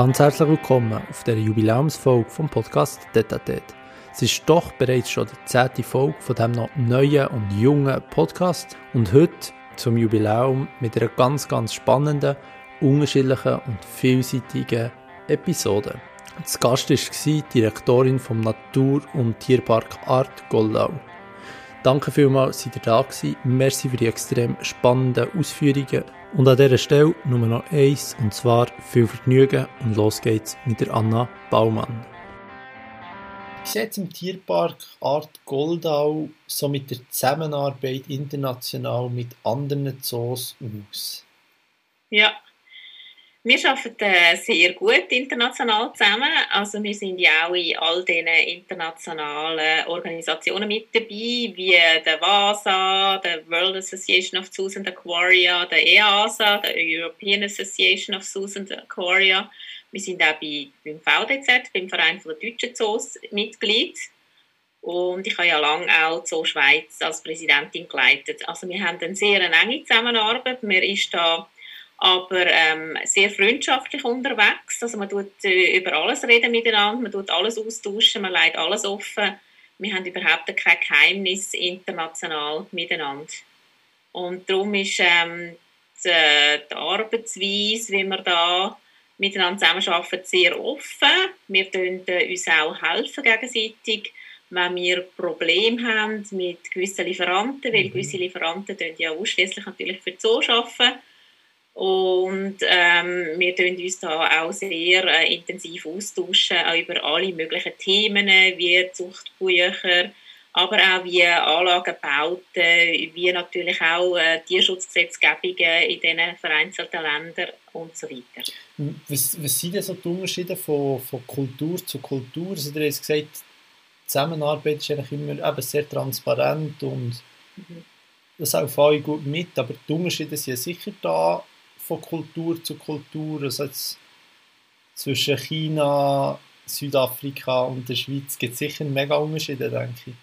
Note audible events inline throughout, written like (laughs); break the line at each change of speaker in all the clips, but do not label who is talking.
Ganz herzlich willkommen auf der Jubiläumsfolge vom Podcast Detatet. Es ist doch bereits schon die zehnte Folge von dem noch neuen und jungen Podcast und heute zum Jubiläum mit einer ganz, ganz spannenden, unterschiedlichen und vielseitigen Episode. Das Gast war die Direktorin vom Natur- und Tierpark Art Goldau. Danke vielmals, seid ihr da gewesen. Merci für die extrem spannenden Ausführungen. Und an dieser Stelle nur noch eins, und zwar viel Vergnügen und los geht's mit der Anna Baumann. Wie sieht es im Tierpark Art Goldau so mit der Zusammenarbeit international mit anderen Zoos aus?
Ja, wir arbeiten sehr gut international zusammen. Also wir sind ja auch in all diesen internationalen Organisationen mit dabei, wie der WASA, der World Association of Zoos and Aquaria, der EASA, der European Association of Zoos and Aquaria. Wir sind auch bei, beim VDZ, beim Verein der Deutschen Zoos, Mitglied. Und ich habe ja lange auch Zoo Schweiz als Präsidentin geleitet. Also wir haben eine sehr enge Zusammenarbeit. Man ist da aber ähm, sehr freundschaftlich unterwegs. Also man tut äh, über alles reden miteinander, man tut alles austauschen, man leitet alles offen. Wir haben überhaupt kein Geheimnis international miteinander. Und darum ist ähm, die, die Arbeitsweise, wie wir da miteinander zusammenarbeiten, sehr offen. Wir helfen äh, uns auch helfen gegenseitig, wenn wir Probleme haben mit gewissen Lieferanten, weil mhm. gewisse Lieferanten ja ausschließlich natürlich für die Zoo arbeiten und ähm, wir tun uns da auch sehr äh, intensiv austauschen, auch über alle möglichen Themen, wie Zuchtbücher, aber auch wie Anlagenbauten, wie natürlich auch äh, Tierschutzgesetzgebungen in diesen vereinzelten Ländern und so weiter.
Was, was sind denn so die Unterschiede von, von Kultur zu Kultur? Also, du hast gesagt, die Zusammenarbeit ist eigentlich immer eben sehr transparent und mhm. das auch alle gut mit, aber die Unterschiede sind sicher da von Kultur zu Kultur. Also jetzt zwischen China, Südafrika und der Schweiz gibt es sicher mega Unterschiede, denke ich.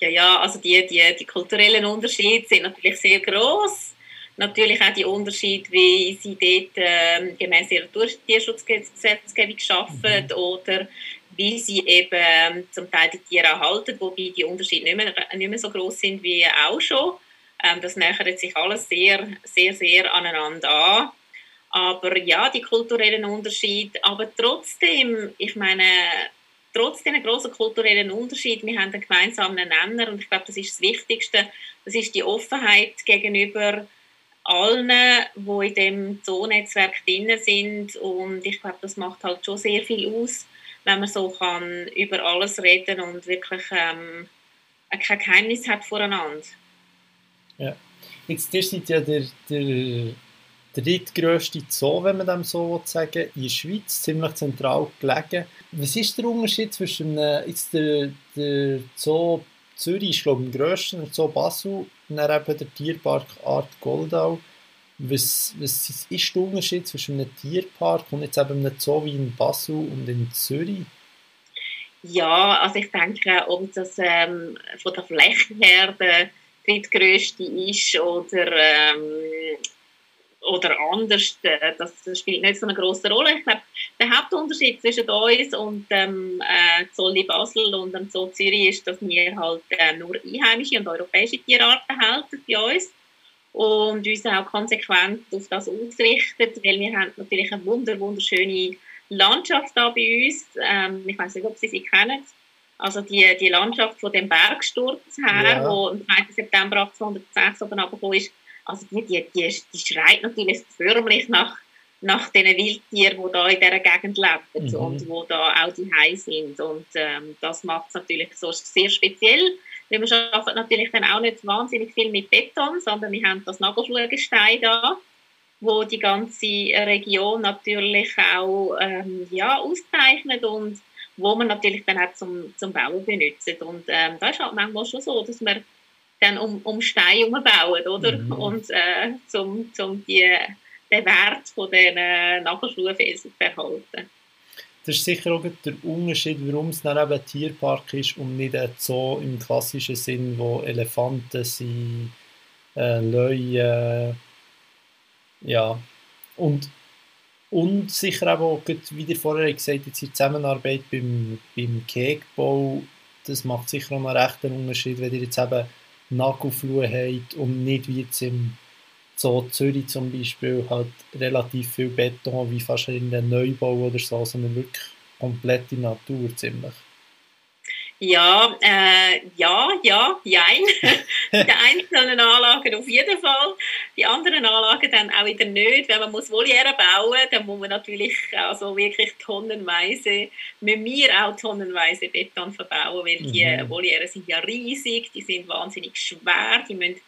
Ja, ja, also die, die, die kulturellen Unterschiede sind natürlich sehr groß. Natürlich auch die Unterschiede, wie sie dort äh, gemäß ihrer Tierschutzgesetzgebung arbeiten mhm. oder wie sie eben ähm, zum Teil die Tiere erhalten, wobei die Unterschiede nicht mehr, nicht mehr so groß sind wie auch schon. Ähm, das nähert sich alles sehr, sehr, sehr aneinander an. Aber ja, die kulturellen Unterschiede, aber trotzdem, ich meine, trotz diesen großen kulturellen Unterschied, wir haben einen gemeinsamen Nenner und ich glaube, das ist das Wichtigste, das ist die Offenheit gegenüber allen, die in dem Zoonetzwerk drin sind und ich glaube, das macht halt schon sehr viel aus, wenn man so kann über alles reden und wirklich ähm, kein Geheimnis hat voreinander.
Ja. Jetzt, ihr seid ja der, der drittgrößte Zoo, wenn man dem so sagen in der Schweiz, ziemlich zentral gelegen. Was ist der Unterschied zwischen jetzt der, der Zoo Zürich, ist glaube ich am grössten, der Zoo Basel und dann eben der Tierpark Art Goldau. Was, was ist der Unterschied zwischen einem Tierpark und jetzt eben einem Zoo wie in Basel und in Zürich?
Ja, also ich denke, um das ähm, von der Fläche her der drittgrößte ist oder, ähm, oder anders, äh, das spielt nicht so eine große Rolle. Ich glaube, der Hauptunterschied zwischen uns und dem äh, Zolli Basel und dem Zoo Zürich ist, dass wir halt äh, nur einheimische und europäische Tierarten halten bei uns und uns auch konsequent auf das ausrichten, weil wir haben natürlich eine wunder wunderschöne Landschaft da bei uns. Ähm, ich weiß nicht, ob Sie sie kennen. Also die, die Landschaft von dem Bergsturz her, ja. wo am 2. September 1806 oben runtergekommen ist, also die, die, die, die schreit natürlich förmlich nach, nach den Wildtieren, die da in dieser Gegend leben mhm. und die da auch die Hai sind. Und ähm, das macht es natürlich so sehr speziell. Weil wir arbeiten natürlich dann auch nicht wahnsinnig viel mit Beton, sondern wir haben das Nagelschlugestein da, wo die ganze Region natürlich auch ähm, ja, auszeichnet und wo man natürlich dann auch zum, zum Bauen benutzt. Und ähm, da ist halt manchmal schon so, dass wir dann um, um Steine bauen, oder? Mhm. Und äh, zum, zum die, den Wert von diesen äh, Nagelschluhfelsen zu erhalten.
Das ist sicher auch der Unterschied, warum es dann eben ein Tierpark ist und nicht ein Zoo im klassischen Sinn, wo Elefanten sind, äh, Löwen, ja. Und Und sicher auch, wie ihr vorher gesagt habt, die Zusammenarbeit beim, beim Kegbau, das macht sicher auch einen rechten Unterschied, wenn ihr jetzt eben Nagelflur habt und nicht wie jetzt im Zoo Zürich zum Beispiel halt relativ viel Beton wie fast in einem Neubau oder so, sondern wirklich komplette Natur ziemlich.
Ja, äh, ja, ja, jein. (laughs) die einzelnen Anlagen auf jeden Fall. Die anderen Anlagen dann auch wieder nicht. Wenn man muss Voliere bauen dann muss man natürlich also wirklich tonnenweise, mit mir auch tonnenweise Beton verbauen, weil die mhm. Voliere sind ja riesig, die sind wahnsinnig schwer, die müssen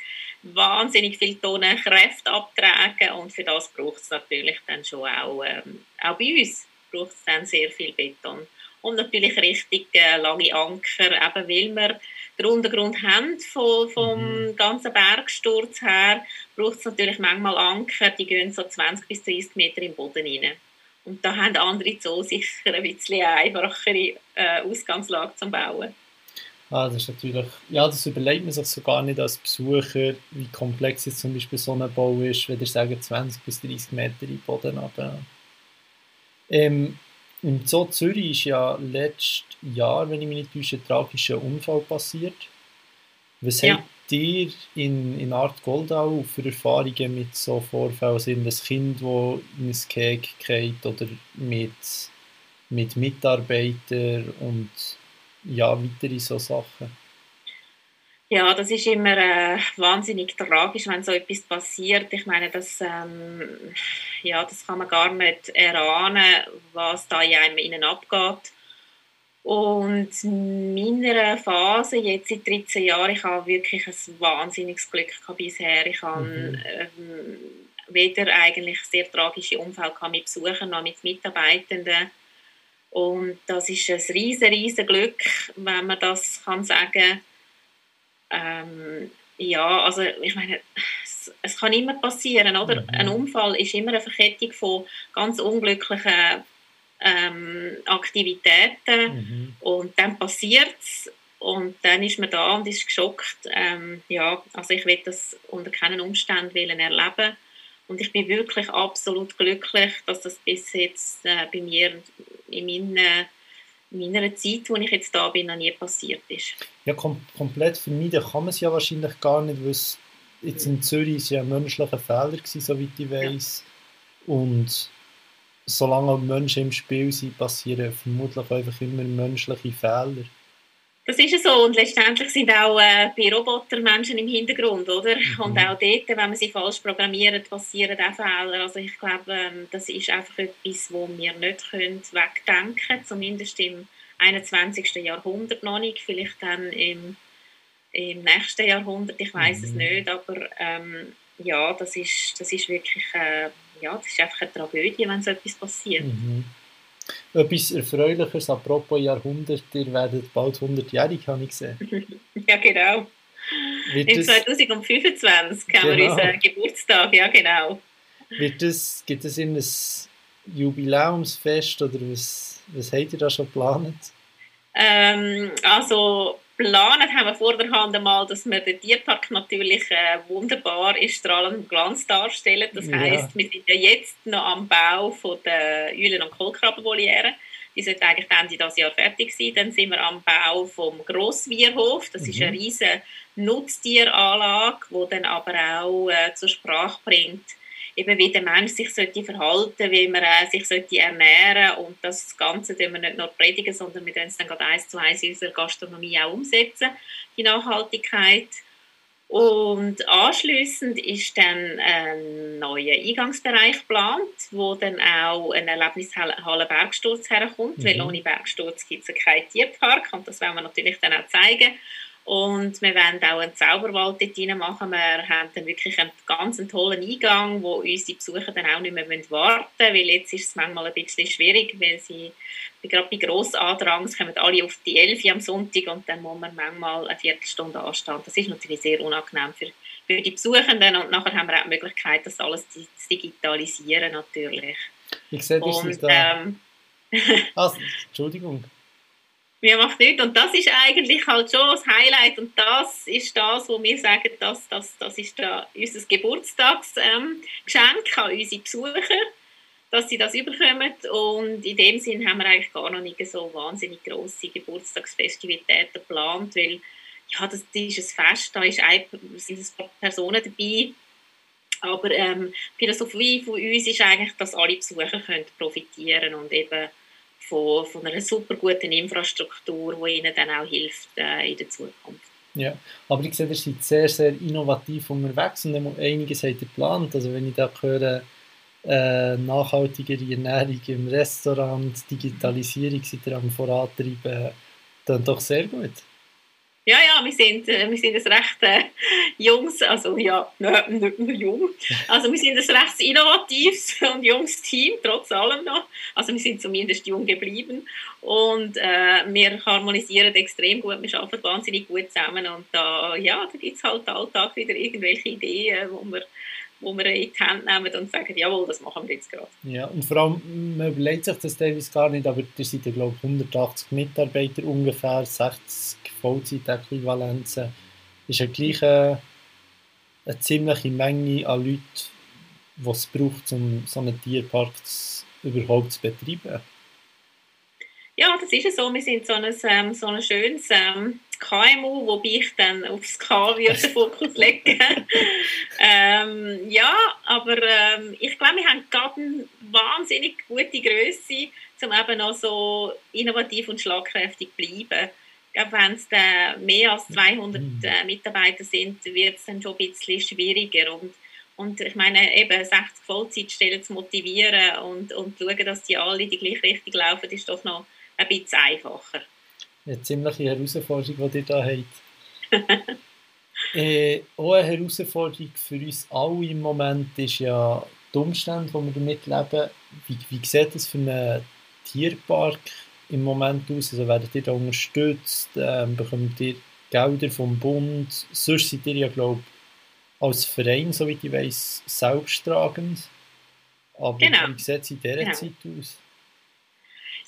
wahnsinnig viele Tonnen Kräfte abtragen und für das braucht es natürlich dann schon auch, ähm, auch bei uns braucht es dann sehr viel Beton und natürlich richtig äh, lange Anker, eben weil wir den Untergrund haben vom, vom mhm. ganzen Bergsturz her, braucht es natürlich manchmal Anker, die gehen so 20 bis 30 Meter im Boden rein. Und da haben andere Zoos sicher ein bisschen einfachere äh, Ausgangslage zum Bauen.
Ah, das ist natürlich, ja, das überlegt man sich so gar nicht als Besucher, wie komplex jetzt zum Beispiel so ein Bau ist, wenn ihr sagen 20 bis 30 Meter im Boden runter. Ähm, im Zoo Zürich ist ja letztes Jahr, wenn ich mich nicht täusche, ein tragischer Unfall passiert. Was ja. habt ihr in, in Art Goldau für Erfahrungen mit so Vorfällen? Sind das Kind, das in ein Cake geht oder mit, mit Mitarbeitern und ja, weitere so Sachen?
Ja, das ist immer äh, wahnsinnig tragisch, wenn so etwas passiert. Ich meine, das, ähm, ja, das kann man gar nicht erahnen, was da in einem innen abgeht. Und in meiner Phase, jetzt seit 13 Jahren, ich habe wirklich ein wahnsinniges Glück gehabt bisher. Ich habe mhm. ähm, weder eigentlich sehr tragische Unfälle mit Besuchern noch mit Mitarbeitenden. Und das ist ein riesen, riesen Glück, wenn man das kann sagen kann ähm, ja, also ich meine, es, es, kann immer passieren, oder? Mhm. Ein Unfall ist immer eine Verkettung von ganz unglücklichen ähm, Aktivitäten mhm. und dann passiert es und dann ist man da und ist geschockt. Ähm, ja, also ich will das unter keinen Umständen erleben und ich bin wirklich absolut glücklich, dass das bis jetzt äh, bei mir in meinen in meiner Zeit, wo ich jetzt da bin, noch nie passiert ist.
Ja, kom komplett vermeiden kann man es ja wahrscheinlich gar nicht, weil es jetzt in Zürich ist ja ein menschlicher Fehler gewesen, soweit ich weiß. Ja. Und solange Menschen im Spiel sind, passieren vermutlich einfach immer menschliche Fehler.
Das ist so und letztendlich sind auch äh, bei Robotern Menschen im Hintergrund, oder? Mhm. Und auch dort, wenn man sie falsch programmiert, passieren auch Fehler. Also ich glaube, ähm, das ist einfach etwas, wo wir nicht können wegdenken können, zumindest im 21. Jahrhundert noch nicht, vielleicht dann im, im nächsten Jahrhundert, ich weiß mhm. es nicht, aber ähm, ja, das ist, das ist wirklich äh, ja, das ist einfach eine Tragödie, wenn so etwas passiert.
Mhm. Etwas Erfreuliches, apropos Jahrhundert, ihr werdet bald 100-jährig, habe ich gesehen. (laughs)
ja, genau. Wird Im 2025 haben genau. wir unseren Geburtstag, ja genau.
Wird das, gibt es ein Jubiläumsfest oder was, was habt ihr da schon geplant?
Ähm, also geplant haben wir vor der Hand einmal, dass wir den Tierpark natürlich äh, wunderbar in strahlendem Glanz darstellen. Das ja. heisst, wir sind ja jetzt noch am Bau von der Eulen- und Kohlkrabbenvoliere. Die sollte eigentlich Ende dieses Jahr fertig sein. Dann sind wir am Bau vom Grosswierhof. Das mhm. ist eine riesige Nutztieranlage, die dann aber auch äh, zur Sprache bringt, eben wie der Mensch sich sollte verhalten, wie man äh, sich sollte ernähren und das Ganze tun wir nicht nur predigen, sondern wir es dann gerade eins zu eins in unserer Gastronomie auch umsetzen, die Nachhaltigkeit. Und anschließend ist dann ein neuer Eingangsbereich geplant, wo dann auch ein Erlebnishalle Bergsturz herkommt, mhm. weil ohne Bergsturz gibt es keinen Tierpark und das werden wir natürlich dann auch zeigen. Und wir werden auch einen Zauberwald dort machen. Wir haben dann wirklich einen ganz tollen Eingang, wo unsere Besucher dann auch nicht mehr warten müssen, weil jetzt ist es manchmal ein bisschen schwierig, weil sie gerade bei Grossandrang kommen alle auf die 11 am Sonntag und dann muss man manchmal eine Viertelstunde anstehen. Das ist natürlich sehr unangenehm für, für die Besuchenden und nachher haben wir auch die Möglichkeit, das alles zu digitalisieren natürlich.
Ich sehe, das und, da... Ähm, also, (laughs) Entschuldigung.
Mir macht nichts. Und das ist eigentlich halt schon das Highlight. Und das ist das, wo wir sagen, das, das, das ist da unser Geburtstagsgeschenk ähm, an unsere Besucher. dass sie das überkommen. Und in dem Sinn haben wir eigentlich gar noch nicht so wahnsinnig grosse Geburtstagsfestivitäten geplant, weil ja, das, das ist ein Fest, da ist ein, sind ein paar Personen dabei. Aber ähm, die Philosophie von uns ist eigentlich, dass alle Besucher können profitieren und eben von, von einer super guten Infrastruktur, die ihnen dann auch hilft äh, in der Zukunft.
Ja, aber ich sehe, ihr seid sehr, sehr innovativ unterwegs und einiges habt ihr geplant. Also wenn ich da höre, äh, nachhaltigere Ernährung im Restaurant, Digitalisierung seid ihr am Vorantreiben, dann doch sehr gut.
Ja, ja, wir sind, äh, wir sind ein recht äh, junges, also ja, (laughs) nicht nur jung, also wir sind ein recht innovatives und junges Team, trotz allem noch. Also wir sind zumindest jung geblieben und äh, wir harmonisieren extrem gut, wir arbeiten wahnsinnig gut zusammen und da, ja, da gibt es halt Alltag wieder irgendwelche Ideen, wo wir wo wir in die Hand nehmen und sagen, jawohl, das machen wir jetzt gerade.
Ja, und vor allem, man überlegt sich das teilweise gar nicht, aber ihr seid ja, glaube ich, 180 Mitarbeiter ungefähr, 60 Vollzeitäquivalenzen. Ist ja gleich eine, eine ziemliche Menge an Leuten, die es braucht, um so einen Tierpark überhaupt zu betreiben.
Ja, das ist so. Wir sind so ein, ähm, so ein schönes ähm, KMU, wobei ich dann aufs K würde den Fokus legen. (laughs) ähm, ja, aber ähm, ich glaube, wir haben gerade eine wahnsinnig gute Größe, um eben noch so innovativ und schlagkräftig zu bleiben. Glaube, wenn es mehr als 200 mhm. äh, Mitarbeiter sind, wird es dann schon ein bisschen schwieriger. Und, und ich meine, eben 60 Vollzeitstellen zu motivieren und, und zu schauen, dass die alle die gleiche Richtung laufen, ist doch noch ein bisschen einfacher
eine ziemliche Herausforderung, die ihr da habt. (laughs) äh, auch eine Herausforderung für uns alle im Moment ist ja die Umstände, die wir damit leben. Wie, wie sieht das für einen Tierpark im Moment aus? Also werdet ihr da unterstützt? Ähm, bekommt ihr Gelder vom Bund? Sonst seid ihr ja, glaube ich, als Verein, soweit ich weiß, selbsttragend. Aber genau. wie sieht es in dieser genau. Zeit aus?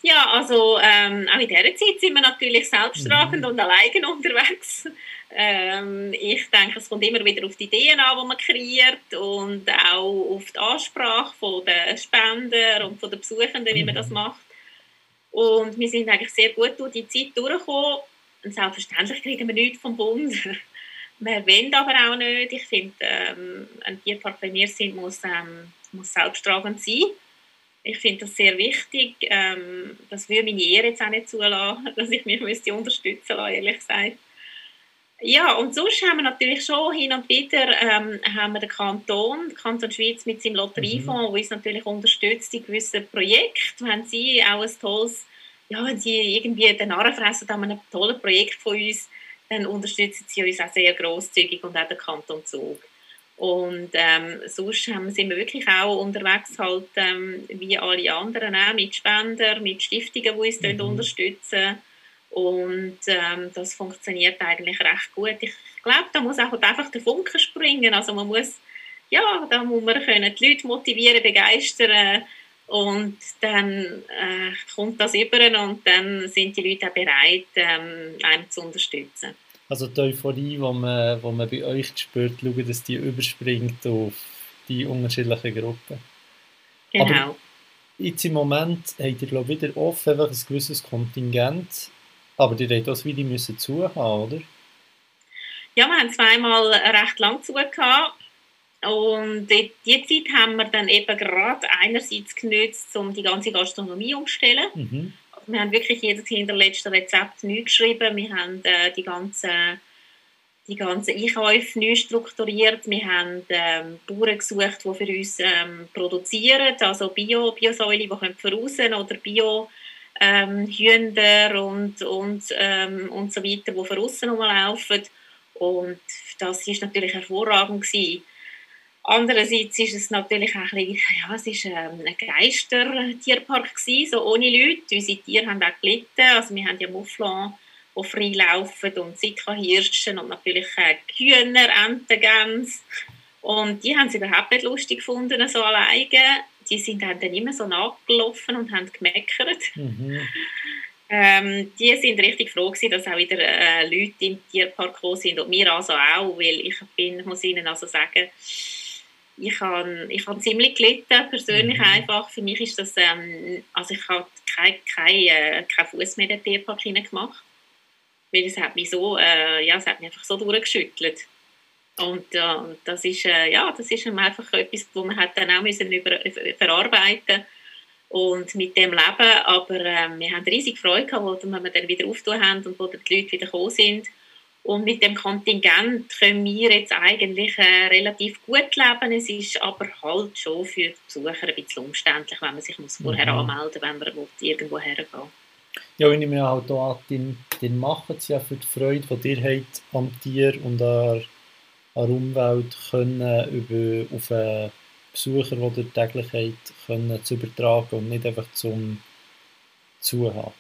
Ja, also ähm, auch in dieser Zeit sind wir natürlich selbsttragend mhm. und alleine unterwegs. Ähm, ich denke, es kommt immer wieder auf die Ideen an, die man kreiert und auch auf die Ansprache der Spender und den Besuchenden, wie man das mhm. macht. Und wir sind eigentlich sehr gut durch die Zeit durchgekommen. Und selbstverständlich kriegen wir nichts vom Bund. (laughs) wir wollen aber auch nicht. Ich finde, ähm, ein Tierpark, wie wir sind, muss, ähm, muss selbsttragend sein ich finde das sehr wichtig. Ähm, das würde meine Ehre jetzt auch nicht zulassen, (laughs) dass ich mich unterstützen lassen, ehrlich gesagt. Ja, und sonst haben wir natürlich schon hin und wieder ähm, haben wir den Kanton, den Kanton Schweiz mit seinem Lotteriefonds, mhm. der uns natürlich unterstützt in gewissen Projekten. Wenn sie auch ein tolles, ja, wenn sie irgendwie den Narren fressen an einem tollen Projekt von uns, dann unterstützen sie uns auch sehr grosszügig und auch den Kanton Zug. Und ähm, sonst ähm, sind wir wirklich auch unterwegs, halt, ähm, wie alle anderen, auch mit Spendern, mit Stiftungen, die uns mhm. unterstützen. Und ähm, das funktioniert eigentlich recht gut. Ich glaube, da muss auch einfach der Funke springen. Also man muss, ja, da muss man können die Leute motivieren, begeistern und dann äh, kommt das über und dann sind die Leute auch bereit, ähm, einem zu unterstützen.
Also die Euphorie, die man, die man bei euch spürt, schauen, dass die überspringt auf die unterschiedlichen Gruppen.
Genau. Aber
jetzt im Moment habt ihr glaube wieder offen einfach ein gewisses Kontingent, aber die habt das wieder müssen zuhaben, oder?
Ja, wir haben zweimal recht lang zugehört. Und die, Zeit haben wir dann eben gerade einerseits genutzt, um die ganze Gastronomie umzustellen. Mhm wir haben wirklich jedes hinterletzte Rezept neu geschrieben. Wir haben äh, die ganzen die ganzen Einkäufe neu strukturiert. Wir haben ähm, Bauern gesucht, die für uns ähm, produzieren, also Bio, Biosäule, die können verrausen oder Bio ähm, Hühner und, und, ähm, und so weiter, die von außen rumlaufen. Und das war natürlich hervorragend gewesen. Andererseits ist es natürlich auch ein bisschen, ja, es ist ähm, ein Geister-Tierpark gewesen, so ohne Leute. Unsere Tiere haben auch gelitten. Also wir haben ja Mufflon, die frei laufen und Sika-Hirschen und natürlich Hühner, Enten, Gänse. Und die haben es überhaupt nicht lustig gefunden, so alleine. Die sind dann immer so nachgelaufen und haben gemeckert. Mhm. Ähm, die sind richtig froh gewesen, dass auch wieder äh, Leute im Tierpark gekommen sind und wir also auch, weil ich bin, muss ihnen also sagen, ich habe ich hab ziemlich gelitten, persönlich mhm. einfach. Für mich ist das, ähm, also ich habe keinen kein, äh, kein Fuß mehr in den Tierpark gemacht, weil es hat mich so, äh, ja, es hat mich einfach so durchgeschüttelt. Und äh, das ist, äh, ja, das ist einfach etwas, wo man hat dann auch müssen über, über, verarbeiten und mit dem leben. Aber äh, wir haben riesig Freude gehabt, wo wir dann wieder aufgetan haben und wo die Leute wieder gekommen sind. Und mit dem Kontingent können wir jetzt eigentlich äh, relativ gut leben. Es ist aber halt schon für die Besucher ein bisschen umständlich, wenn man sich muss vorher mhm. anmelden muss, wenn man will, irgendwo hergehen
Ja, wenn ich mir halt auch den, den machen sie ja für die Freude, die ihr habt am Tier und an, an der Umwelt können über, auf einen Besucher, die ihr täglich habt, können zu übertragen und nicht einfach zum Zuhaben.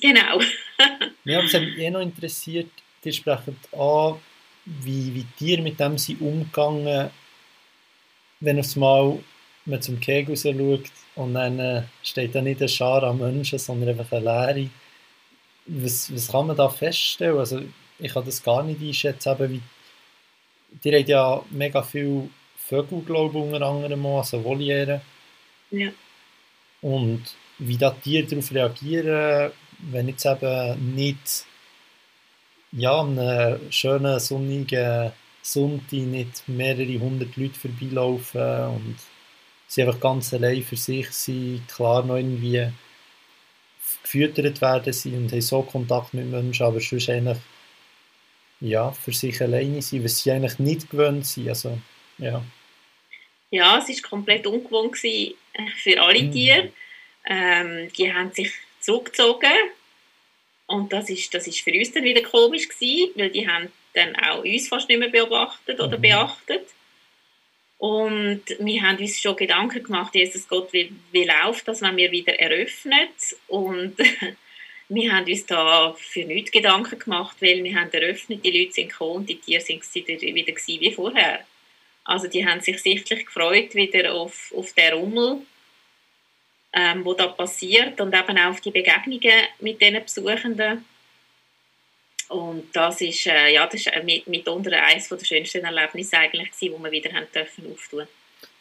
Genau. (laughs)
ja, hat mich eh noch interessiert, die sprechen an, wie, wie die mit dem sind umgegangen, wenn aufs Mal man zum Kegel schaut und dann äh, steht da nicht eine Schar an Menschen, sondern einfach eine Leere. Was, was kann man da feststellen? Also ich kann das gar nicht einschätzen, eben wie die haben ja mega viele Vögel, glaube ich, unter anderem auch, also Voliere.
Ja.
Und wie da Tiere darauf reagieren, wenn jetzt eben nicht ja, an einem schönen sonnigen Sonntag nicht mehrere hundert Leute vorbeilaufen und sie einfach ganz allein für sich sind, klar noch irgendwie gefüttert werden sie und haben so Kontakt mit Menschen, aber sonst eigentlich ja, für sich alleine sind, was sie eigentlich nicht gewöhnt sind. Also, ja.
ja, es war komplett ungewohnt für alle mhm. Tiere. Ähm, die haben sich zurückgezogen und das ist, das ist für uns dann wieder komisch gewesen, weil die haben dann auch uns fast nicht mehr beobachtet oder mhm. beachtet. Und wir haben uns schon Gedanken gemacht, Jesus Gott, wie, wie läuft das, wenn wir wieder eröffnen? Und wir haben uns da für nichts Gedanken gemacht, weil wir haben eröffnet, die Leute sind gekommen und die Tiere sind wieder, wieder wie vorher. Also die haben sich sichtlich gefreut wieder auf, auf den Rummel ähm, wo da passiert und eben auch auf die Begegnungen mit diesen Besuchenden. Und das ist, äh, ja, das ist äh, mit, mitunter eines der schönsten Erlebnisse eigentlich gewesen, wo wir wieder haben dürfen auftun.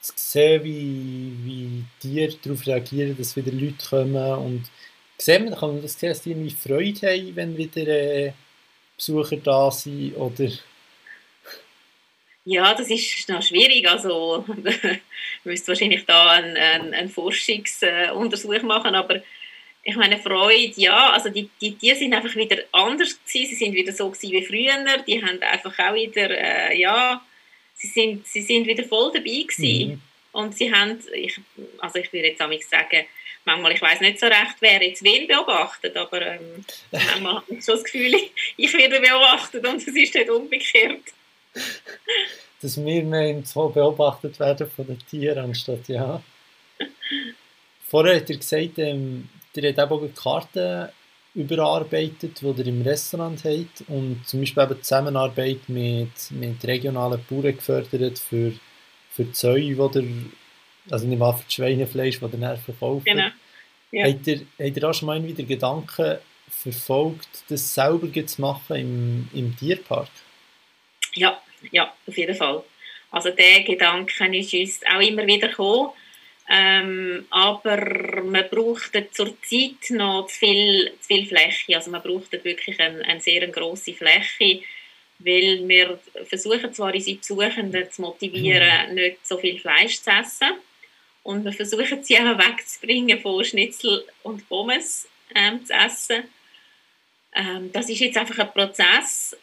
Zu sehen, wie, wie Tiere darauf reagieren, dass wieder Leute kommen und sehen man, kann man das sehen, dass die irgendwie Freude haben, wenn wieder äh, Besucher da sind oder
ja, das ist noch schwierig. Also, (laughs) müsste wahrscheinlich da einen, einen, einen Forschungsuntersuch machen, aber ich meine, Freude, ja, also die, die, die sind einfach wieder anders gewesen, sie sind wieder so gewesen wie früher, die haben einfach auch wieder, äh, ja, sie sind, sie sind wieder voll dabei gewesen. Mhm. Und sie haben, ich, also ich würde jetzt auch sagen, manchmal, ich weiß nicht so recht, wer jetzt wen beobachtet, aber ähm, manchmal habe ich schon das Gefühl, (laughs) ich werde beobachtet und es ist nicht umgekehrt. (laughs)
Dass wir mehr im Zoo beobachtet werden von den Tieren, anstatt ja. (laughs) Vorher hat er gesagt, ähm, ihr habt auch Karten überarbeitet, die ihr im Restaurant habt und zum Beispiel eben Zusammenarbeit mit, mit regionalen Bauern gefördert für, für die Säue, die ihr, also nicht mal für das Schweinefleisch, das ihr dann verkauft.
Genau.
Ja. Habt, ihr, habt ihr auch schon mal wieder Gedanken verfolgt, das selber zu machen im, im Tierpark?
Ja, ja, auf jeden Fall. Also der Gedanke ist uns auch immer wieder gekommen. Ähm, aber man braucht zur Zeit noch zu viel, zu viel Fläche. Also man braucht wirklich eine, eine sehr grosse Fläche, weil wir versuchen zwar unsere Besuchenden zu motivieren, mhm. nicht so viel Fleisch zu essen. Und wir versuchen sie auch wegzubringen von Schnitzel und Pommes ähm, zu essen. Ähm, das ist jetzt einfach ein Prozess.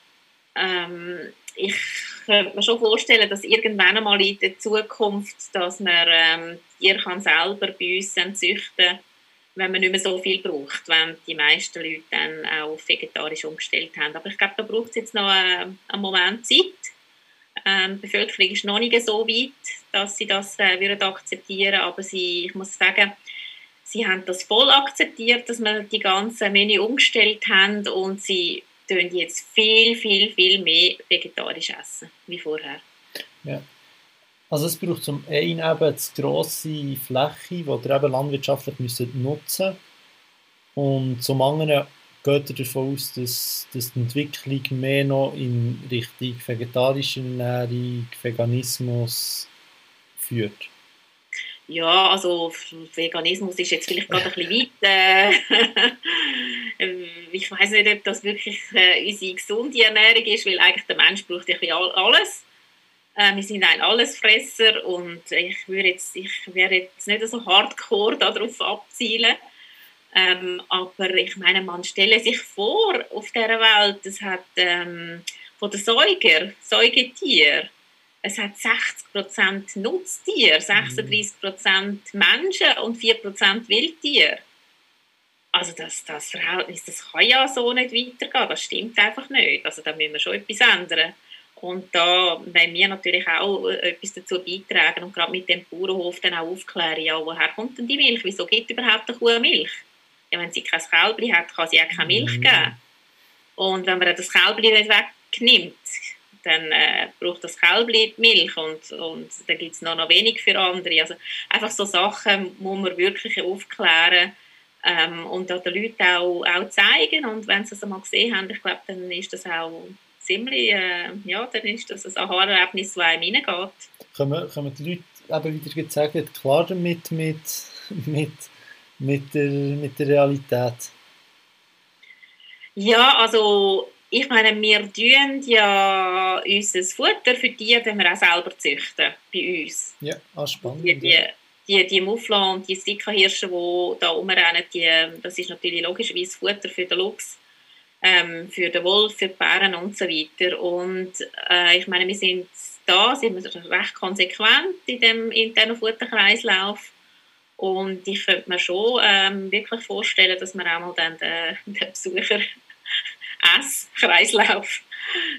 Ähm, ich könnte mir schon vorstellen, dass irgendwann einmal in der Zukunft, dass man ähm, Tiere kann selber bei uns züchten wenn man nicht mehr so viel braucht, wenn die meisten Leute dann auch vegetarisch umgestellt haben. Aber ich glaube, da braucht es jetzt noch einen, einen Moment Zeit. Ähm, die Bevölkerung ist noch nicht so weit, dass sie das äh, würden akzeptieren aber sie, ich muss sagen, sie haben das voll akzeptiert, dass wir die ganze Menü umgestellt haben und sie tun jetzt viel, viel, viel mehr vegetarisch essen wie vorher.
Ja. Also es braucht zum einen eben eine grosse Fläche, die ihr eben landwirtschaftlich müsst nutzen und zum anderen geht ihr davon aus, dass, dass die Entwicklung mehr noch in Richtung vegetarische Ernährung, Veganismus führt?
Ja, also Veganismus ist jetzt vielleicht gerade ein bisschen weit. Äh, (laughs) ich weiß nicht, ob das wirklich äh, unsere gesunde Ernährung ist, weil eigentlich der Mensch braucht ja alles. Äh, wir sind ein Allesfresser und ich würde jetzt, ich werde jetzt nicht so hardcore darauf abzielen. Ähm, aber ich meine, man stelle sich vor, auf dieser Welt, es hat ähm, von den Säuger, Säugetier, es hat 60% Nutztier, 36% Menschen und 4% Wildtier. Also das, das Verhältnis, das kann ja so nicht weitergehen, das stimmt einfach nicht. Also da müssen wir schon etwas ändern. Und da wollen wir natürlich auch äh, etwas dazu beitragen und gerade mit dem Bauernhof dann auch aufklären, ja, woher kommt denn die Milch? Wieso gibt überhaupt eine Kuh Milch? Ja, wenn sie kein Kälbli hat, kann sie auch keine Milch mhm. geben. Und wenn man das Kälbli nicht wegnimmt, dann äh, braucht das Kälbli Milch und, und dann gibt es noch, noch wenig für andere. Also einfach so Sachen muss man wirklich aufklären ähm, und den Leuten auch, auch zeigen und wenn sie das einmal gesehen haben, ich glaube, dann ist das auch ziemlich, äh, ja, dann ist das ein Aha-Erlebnis, das einem reingeht.
Können, können die Leute eben wieder sagen, klar damit mit, mit, mit, der, mit der Realität?
Ja, also ich meine, wir tun ja unser Futter für die, wenn wir auch selber züchten, bei uns.
Ja, ah, spannend.
Die, die, die, die Mufflon und die Stickerhirsche, die da rumrennen, die, das ist natürlich logischerweise Futter für den Luchs, ähm, für den Wolf, für die Bären und so weiter. Und äh, ich meine, wir sind da, sind wir recht konsequent in dem internen Futterkreislauf. Und ich könnte mir schon ähm, wirklich vorstellen, dass wir auch mal dann den, den Besucher Esskreislauf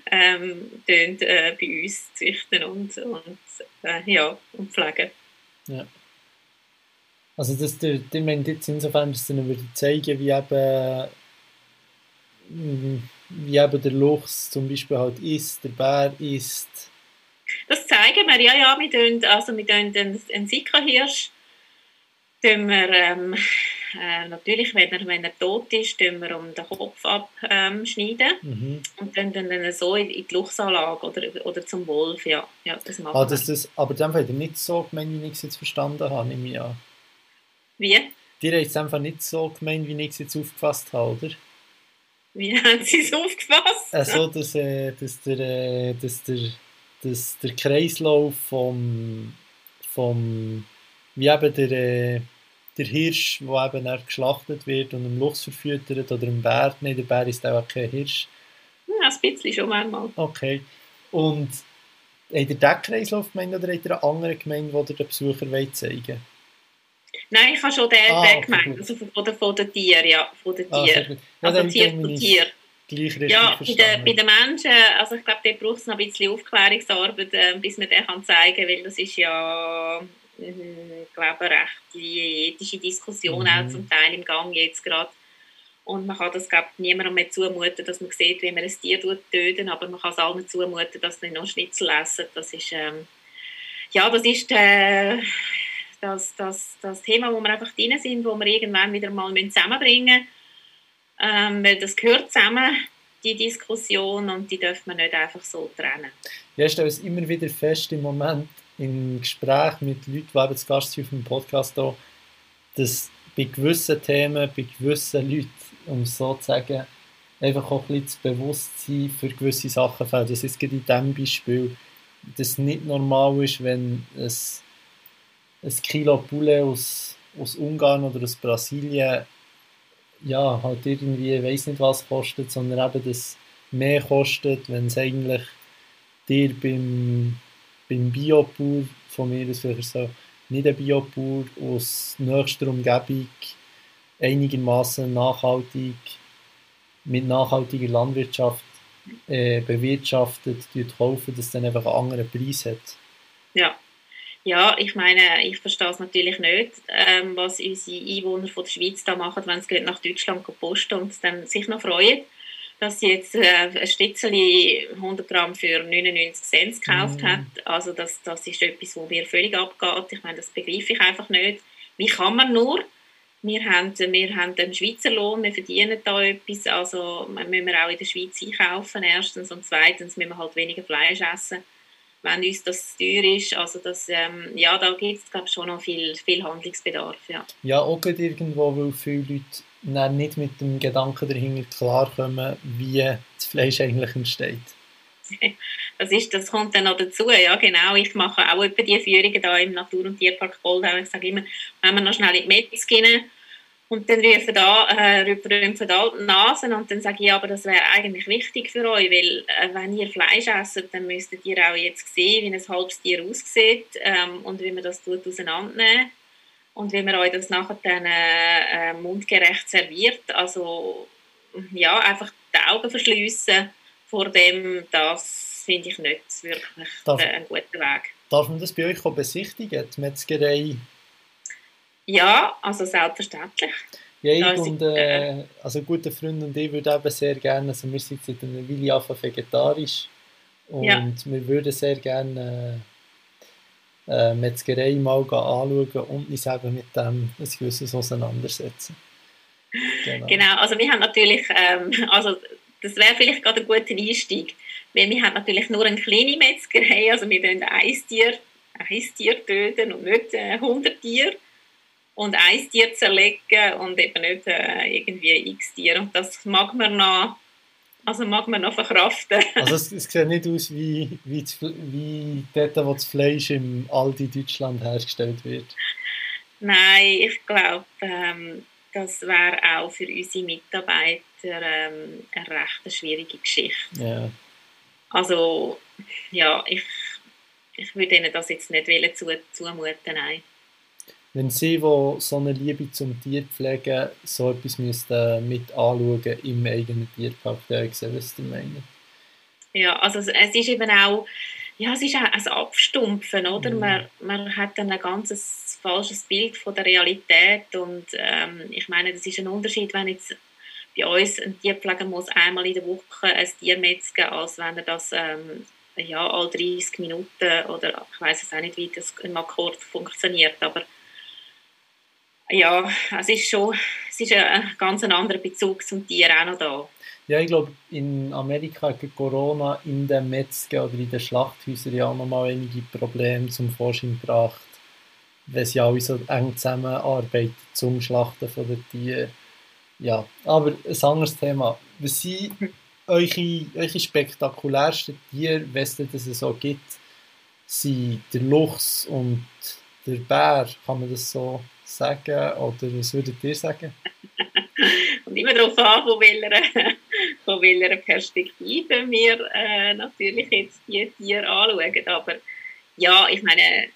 ähm, äh, bei uns züchten und, und, äh, ja, und pflegen.
Ja. Also das, der, der meint jetzt insofern, dass er würde zeigen, wie eben, wie eben der Luchs zum Beispiel halt ist, der Bär ist.
Das zeigen wir, ja, ja, wir tun, also wir tun den, den Sickerhirsch, tun wir, ähm, äh, natürlich, wenn er, wenn er tot ist, tun wir um den Kopf abschneiden ähm, mhm. und dann, dann, dann so in, in die Luchsanlage oder, oder zum Wolf, ja. ja das machen
ah, das, das, aber dann hat er nicht so gemeint, wie ich es jetzt verstanden habe, nehme ich an.
Wie?
Die haben es einfach nicht so gemeint, wie ich es jetzt aufgefasst habe, oder?
Wie (laughs) haben sie es aufgefasst?
Also, dass, äh, dass, der, äh, dass, der, dass der Kreislauf vom, vom wie eben der, äh, der Hirsch, der eben dann geschlachtet wird und im Luchs verfüttert oder im Bär, nein, der Bär ist auch kein Hirsch.
Ja, ein bisschen schon manchmal.
Okay. Und habt ihr diesen Kreislauf gemeint oder habt ihr einen anderen gemeint, den ihr den Besucher zeigen wollt?
Nein, ich habe schon den, ah, den gemeint, also von, von den Tieren, ja, von den ah, Tieren. Ja, also Tier zu Tier. Ja, bei den, bei den Menschen, also ich glaube, da braucht es noch ein bisschen Aufklärungsarbeit, äh, bis man den kann zeigen kann, weil das ist ja ich glaube, recht die ethische Diskussion mhm. auch zum Teil im Gang jetzt gerade. Und man kann das, glaube niemandem mehr zumuten, dass man sieht, wie man ein Tier töten aber man kann es allen zumuten, dass sie noch Schnitzel essen. Das ist, ähm, ja, das ist äh, das, das, das Thema, wo wir einfach drin sind, wo wir irgendwann wieder mal zusammenbringen müssen. Ähm, weil das gehört zusammen, die Diskussion, und die dürfen wir nicht einfach so trennen.
Ja, ich stelle es immer wieder fest im Moment, im Gespräch mit Leuten, die eben zu Gast sind auf dem Podcast hier, dass bei gewissen Themen, bei gewissen Leuten, um es so zu sagen, einfach auch ein bisschen das Bewusstsein für gewisse Sachen fehlt. Das ist gerade in diesem Beispiel, dass es nicht normal ist, wenn ein, ein Kilo Poulet aus, aus Ungarn oder aus Brasilien ja, halt irgendwie, ich weiß nicht was kostet, sondern eben das mehr kostet, wenn es eigentlich dir beim beim Biobauer von mir aus vielleicht so nicht ein Biobauer aus nächster Umgebung einigermaßen nachhaltig mit nachhaltiger Landwirtschaft äh, bewirtschaftet kaufen, dass es dann einfach einen anderen Preis hat.
Ja. Ja, ich meine, ich verstehe es natürlich nicht, ähm, was unsere Einwohner von der Schweiz da machen, wenn sie nach Deutschland posten und dann sich noch freuen dass sie jetzt äh, ein Stitzeli 100 Gramm für 99 Cent gekauft mm. hat. Also das, das ist etwas, wo mir völlig abgeht. Ich meine, das begreife ich einfach nicht. Wie kann man nur? Wir haben, wir haben einen Schweizer Lohn, wir verdienen da etwas, also müssen wir auch in der Schweiz einkaufen erstens und zweitens müssen wir halt weniger Fleisch essen. wenn uns das teuer ist. Also das, ähm, ja, da gibt es schon noch viel, viel Handlungsbedarf. Ja,
ja auch irgendwo, weil viele Leute nicht mit dem Gedanken dahinter klarkommen, wie das Fleisch eigentlich entsteht. (laughs)
Das, ist, das kommt dann noch dazu, ja genau. Ich mache auch etwa die Führungen da im Natur- und Tierpark Goldau. Ich sage immer, wenn wir noch schnell in die Metzger und dann rufen da, äh, rümpfen da die Nasen und dann sage ich, aber das wäre eigentlich wichtig für euch, weil äh, wenn ihr Fleisch esst, dann müsstet ihr auch jetzt sehen, wie ein halbes Tier aussieht ähm, und wie man das tut auseinandernehmen und wie man euch das nachher dann äh, äh mundgerecht serviert. Also ja, einfach die Augen verschliessen vor dem, das finde ich nicht wirklich darf, ein guter Weg.
Darf man das bei euch auch besichtigen, die Metzgerei
ja, also selbstverständlich.
Ja, ich also, und äh, also ein guter Freund und ich würden eben sehr gerne, also wir sind seit einer Weile vegetarisch und ja. wir würden sehr gerne äh, Metzgerei mal anschauen und uns eben mit dem ein gewisses auseinandersetzen.
Genau. genau, also wir haben natürlich, ähm, also das wäre vielleicht gerade ein guter Einstieg, weil wir haben natürlich nur eine kleine Metzgerei, also wir töten ein Tier, ein Tier töten und nicht äh, 100 Tiere und ein Tier zerlegen und eben nicht äh, irgendwie x Tiere. Und das mag man noch, also mag man noch verkraften.
Also es, (laughs) es sieht nicht aus wie, wie, wie dort, wo das Fleisch im Aldi Deutschland hergestellt wird.
Nein, ich glaube, ähm, das wäre auch für unsere Mitarbeiter ähm, eine recht schwierige Geschichte.
Ja.
Also, ja, ich, ich würde ihnen das jetzt nicht zu, zumuten, nein
wenn Sie, die so eine Liebe zum Tier pflegen, so etwas müssten mit anschauen im eigenen Tierpark, ja, ich sehe, was Sie meinen.
Ja, also es ist eben auch, ja, es ist auch ein Abstumpfen, oder? Mhm. Man, man hat dann ein ganz falsches Bild von der Realität und ähm, ich meine, das ist ein Unterschied, wenn jetzt bei uns ein Tierpfleger muss einmal in der Woche ein Tier metzgen, als wenn er das ähm, ja, alle 30 Minuten oder ich weiß es auch nicht, wie das im Akkord funktioniert, aber ja, es ist schon es ist ein ganz anderer Bezug zum Tier auch noch da.
Ja, ich glaube, in Amerika hat Corona in den Metzgen oder in den Schlachthäusern ja auch nochmal einige Probleme zum Vorschein gebracht, weil sie alle so eng zusammenarbeiten zum Schlachten von den Tieren. Ja, aber ein anderes Thema. Was sind eure, eure spektakulärsten Tiere, wenn es das so gibt, sind der Luchs und der Bär, kann man das so sagen oder was würdet ihr sagen? (laughs)
Und immer darauf an, von welcher, von welcher Perspektive wir äh, natürlich jetzt die Tiere anschauen. Aber ja, ich meine,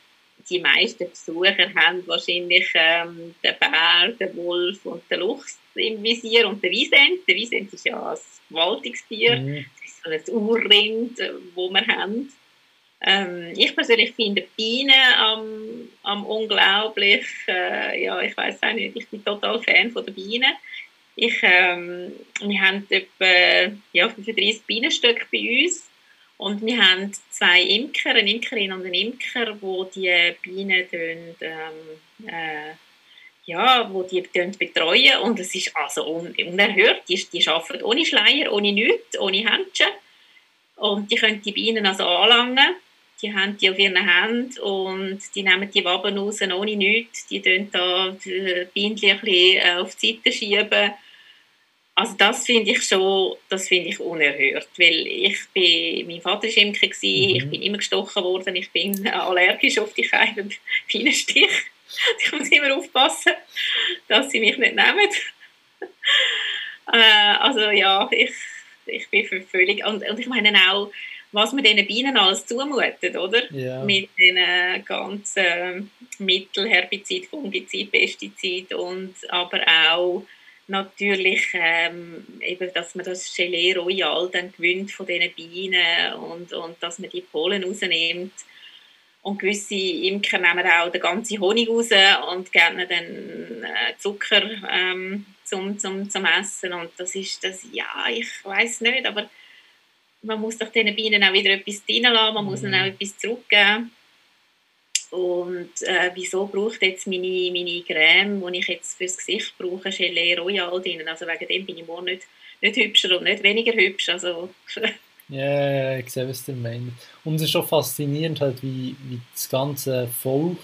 die meisten Besucher haben wahrscheinlich ähm, den Bär, den Wolf und den Luchs im Visier und den Wiesent. Der Wiesent ist ja ein gewaltiges Tier. Mhm. Das ist so ein Urrind, das wir haben. Ähm, ich persönlich finde Bienen am, am unglaublich, äh, ja, ich weiß auch nicht, ich bin total Fan von der Bienen. Ich, ähm, wir haben etwa ja, 35 Bienenstöcke bei uns und wir haben zwei Imker, eine Imkerin und einen Imker, wo die Bienen tun, ähm, äh, ja, wo die betreuen und es ist also un unerhört, die, die arbeiten ohne Schleier, ohne nichts, ohne Händchen und die können die Bienen also anlangen die haben die auf ihren Händen und die nehmen die Waben raus ohne nichts. Die tun da die Bienen ein bisschen äh, auf die Seite schieben. Also das finde ich schon, das finde ich unerhört, weil ich bin, mein Vater war Imker, mhm. ich bin immer gestochen worden, ich bin allergisch auf die Keime Bienenstich. (laughs) Ich muss immer aufpassen, dass sie mich nicht nehmen. äh, also ja, ich, ich bin völlig, und, und ich meine auch, was man diesen Bienen alles zumutet, oder?
Ja.
Mit den ganzen Mitteln, Herbizid, Fungizid, Pestizid und aber auch natürlich ähm, eben, dass man das Gelee Royal dann gewinnt von diesen Bienen und, und dass man die Pollen rausnimmt. Und gewisse Imker nehmen auch den ganzen Honig raus und geben dann äh, Zucker ähm, zum, zum, zum Essen. Und das ist das, ja, ich weiß nicht, aber man muss doch diesen Bienen auch wieder etwas drin lassen, man muss ihnen auch mhm. etwas zurückgeben. Und äh, wieso braucht jetzt meine, meine Creme, die ich jetzt fürs Gesicht brauche, Gelee Royal drin? Also wegen dem bin ich morgen nicht, nicht hübscher und nicht weniger hübsch. Also (laughs)
Ja, yeah, ich sehe, was du meinst. Und es ist schon faszinierend, halt, wie, wie das ganze Volk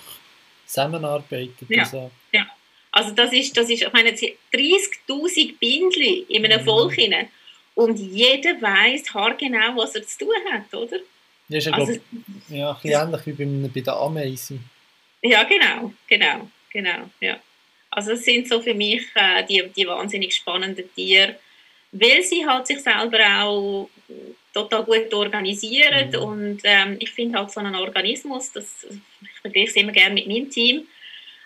zusammenarbeitet.
Ja, also. ja. Also das ist, das ist ich meine, 30'000 Bindli in einem mhm. Volk hinein und jeder weiß haargenau, was er zu tun hat, oder?
Ja, ist ja, also, glaub, ja ein bisschen ähnlich wie bei, bei der Ameisen.
Ja, genau, genau, genau, ja. Also es sind so für mich äh, die, die wahnsinnig spannenden Tiere, weil sie halt sich selber auch total gut organisieren mhm. und ähm, ich finde halt so einen Organismus, das, ich vergleiche es immer gerne mit meinem Team,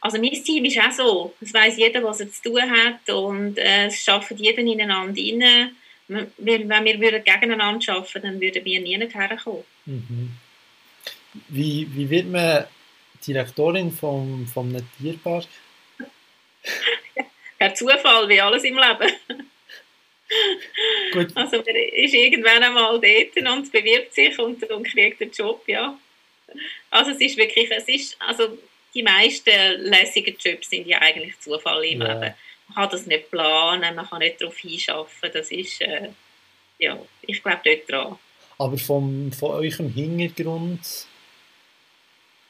also mein Team ist auch so, es weiß jeder, was er zu tun hat und äh, es schafft jeder ineinander rein. Wenn wir würden gegeneinander arbeiten dann würden wir nie herkommen. Mhm.
Wie, wie wird man Direktorin vom, vom Tierpark? (laughs)
Per Zufall, wie alles im Leben. (laughs) Gut. Also man ist irgendwann einmal dort und bewirbt sich und, und kriegt den Job, ja. Also es ist wirklich, es ist, also die meisten lässigen Jobs sind ja eigentlich Zufall im ja. Leben. Man kann das nicht planen, man kann nicht darauf hinschaffen, das ist, äh, ja, ich glaube dort dran.
Aber vom, von eurem Hintergrund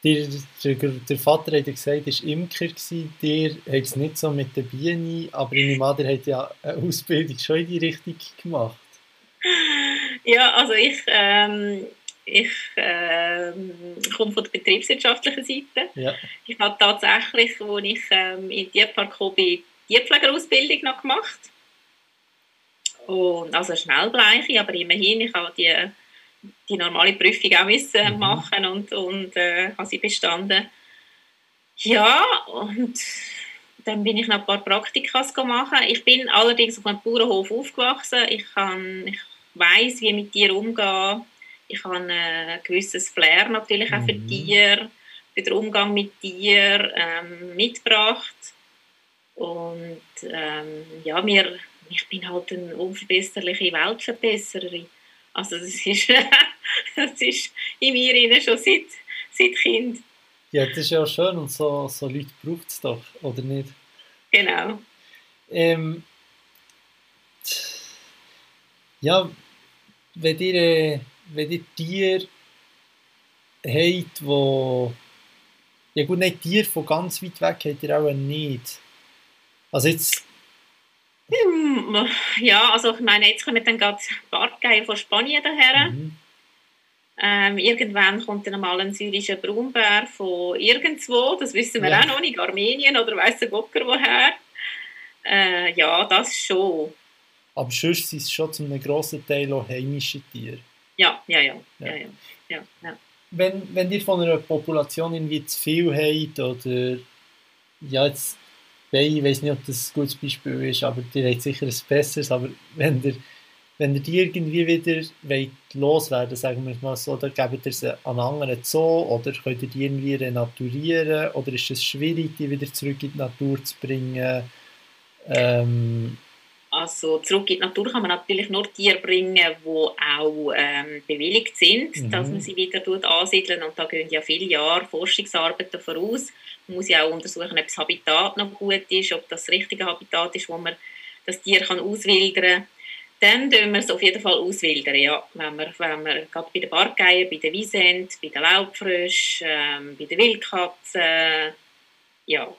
der, der, der Vater hat ja gesagt, er war Imker, der hat es nicht so mit der Biene, aber in Vater hat ja eine Ausbildung schon in die Richtung gemacht.
Ja, also ich, ähm, ich ähm, komme von der betriebswirtschaftlichen Seite. Ja. Ich habe tatsächlich, als ich ähm, in Tierpark bin, die Tierpflegerausbildung noch gemacht. Und, also schnellbleiche, aber immerhin, ich habe die die normale Prüfung auch müssen mhm. machen und, und äh, habe sie bestanden. Ja, und dann bin ich noch ein paar Praktikas machen. Ich bin allerdings auf einem Bauernhof aufgewachsen. Ich, kann, ich weiß, wie mit Tieren umgehen. Ich habe ein gewisses Flair natürlich auch für mhm. Tiere, für den Umgang mit Tieren ähm, mitgebracht. Und ähm, ja, mir, ich bin halt eine unverbesserliche Weltverbessererin. Also das ist, (laughs) das ist in mir schon seit, seit Kind.
Ja, das ist ja schön und so, so Leute braucht es doch, oder nicht?
Genau.
Ähm, ja, wenn ihr, wenn ihr Tiere habt, wo ja gut, nicht Tiere von ganz weit weg habt ihr auch nicht. Also jetzt
hm, ja, also ich meine, jetzt kommen dann gerade Bartgeier von Spanien daher. Mhm. Ähm, irgendwann kommt dann mal ein syrischer Braunbär von irgendwo, das wissen wir ja. auch noch nicht, Armenien oder weiss der Gocker woher. Äh, ja, das schon.
Aber sonst sind es schon zu einem grossen Teil auch heimische Tiere.
Ja, ja, ja. ja. ja, ja, ja
wenn, wenn ihr von einer Population irgendwie zu viel habt oder ja, jetzt ich weiß nicht, ob das ein gutes Beispiel ist, aber habt sicher ein besseres, aber wenn ihr, wenn ihr die irgendwie wieder wollt loswerden sagen wir mal so, dann gebt ihr sie an anderen Zoo oder könnt ihr die irgendwie renaturieren oder ist es schwierig, die wieder zurück in die Natur zu bringen? Ähm,
also zurück in die Natur kann man natürlich nur Tiere bringen, die auch ähm, bewilligt sind, mhm. dass man sie wieder ansiedeln und da gehen ja viele Jahre Forschungsarbeiten voraus. Man muss ja auch untersuchen, ob das Habitat noch gut ist, ob das, das richtige Habitat ist, wo man das Tier kann auswildern kann. Dann tun wir es auf jeden Fall auswildern, ja. Wenn wir, wenn wir gerade bei den Bartgeier, bei den Wiesent, bei den Laubfröschen, ähm, bei den Wildkatzen, ja.